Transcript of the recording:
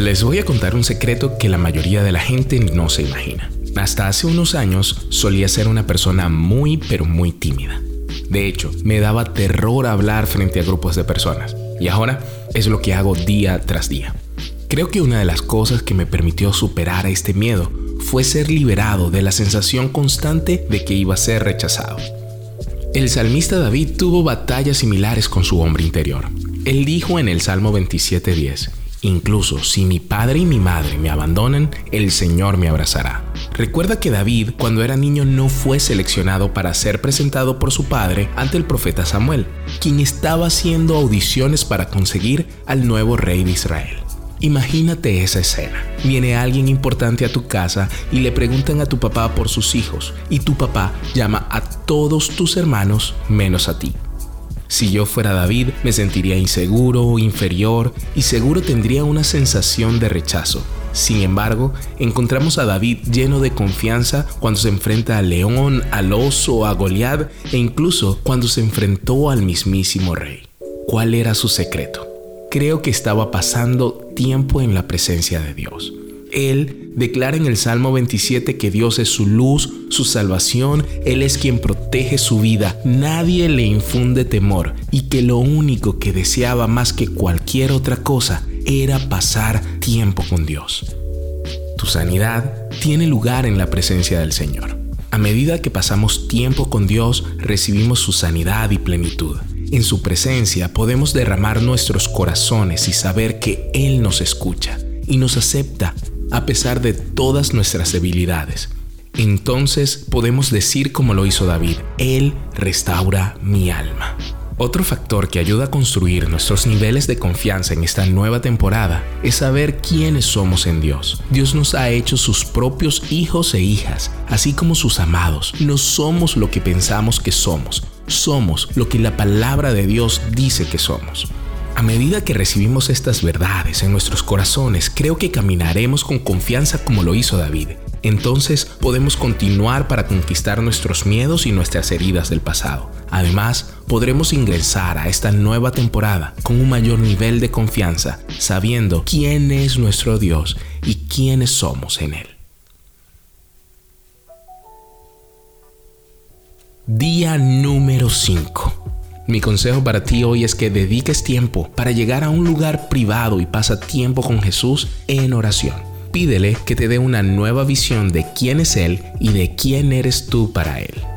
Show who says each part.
Speaker 1: Les voy a contar un secreto que la mayoría de la gente no se imagina. Hasta hace unos años solía ser una persona muy pero muy tímida. De hecho, me daba terror hablar frente a grupos de personas. Y ahora es lo que hago día tras día. Creo que una de las cosas que me permitió superar este miedo fue ser liberado de la sensación constante de que iba a ser rechazado. El salmista David tuvo batallas similares con su hombre interior. Él dijo en el Salmo 27:10, Incluso si mi padre y mi madre me abandonan, el Señor me abrazará. Recuerda que David, cuando era niño, no fue seleccionado para ser presentado por su padre ante el profeta Samuel, quien estaba haciendo audiciones para conseguir al nuevo rey de Israel. Imagínate esa escena. Viene alguien importante a tu casa y le preguntan a tu papá por sus hijos, y tu papá llama a todos tus hermanos menos a ti. Si yo fuera David, me sentiría inseguro, inferior y seguro tendría una sensación de rechazo. Sin embargo, encontramos a David lleno de confianza cuando se enfrenta al león, al oso, a Goliat e incluso cuando se enfrentó al mismísimo rey. ¿Cuál era su secreto? Creo que estaba pasando tiempo en la presencia de Dios. Él declara en el Salmo 27 que Dios es su luz, su salvación, Él es quien protege su vida, nadie le infunde temor y que lo único que deseaba más que cualquier otra cosa era pasar tiempo con Dios. Tu sanidad tiene lugar en la presencia del Señor. A medida que pasamos tiempo con Dios, recibimos su sanidad y plenitud. En su presencia podemos derramar nuestros corazones y saber que Él nos escucha y nos acepta a pesar de todas nuestras debilidades. Entonces podemos decir como lo hizo David, Él restaura mi alma. Otro factor que ayuda a construir nuestros niveles de confianza en esta nueva temporada es saber quiénes somos en Dios. Dios nos ha hecho sus propios hijos e hijas, así como sus amados. No somos lo que pensamos que somos, somos lo que la palabra de Dios dice que somos. A medida que recibimos estas verdades en nuestros corazones, creo que caminaremos con confianza como lo hizo David. Entonces podemos continuar para conquistar nuestros miedos y nuestras heridas del pasado. Además, podremos ingresar a esta nueva temporada con un mayor nivel de confianza, sabiendo quién es nuestro Dios y quiénes somos en Él. Día número 5 mi consejo para ti hoy es que dediques tiempo para llegar a un lugar privado y pasa tiempo con Jesús en oración. Pídele que te dé una nueva visión de quién es Él y de quién eres tú para Él.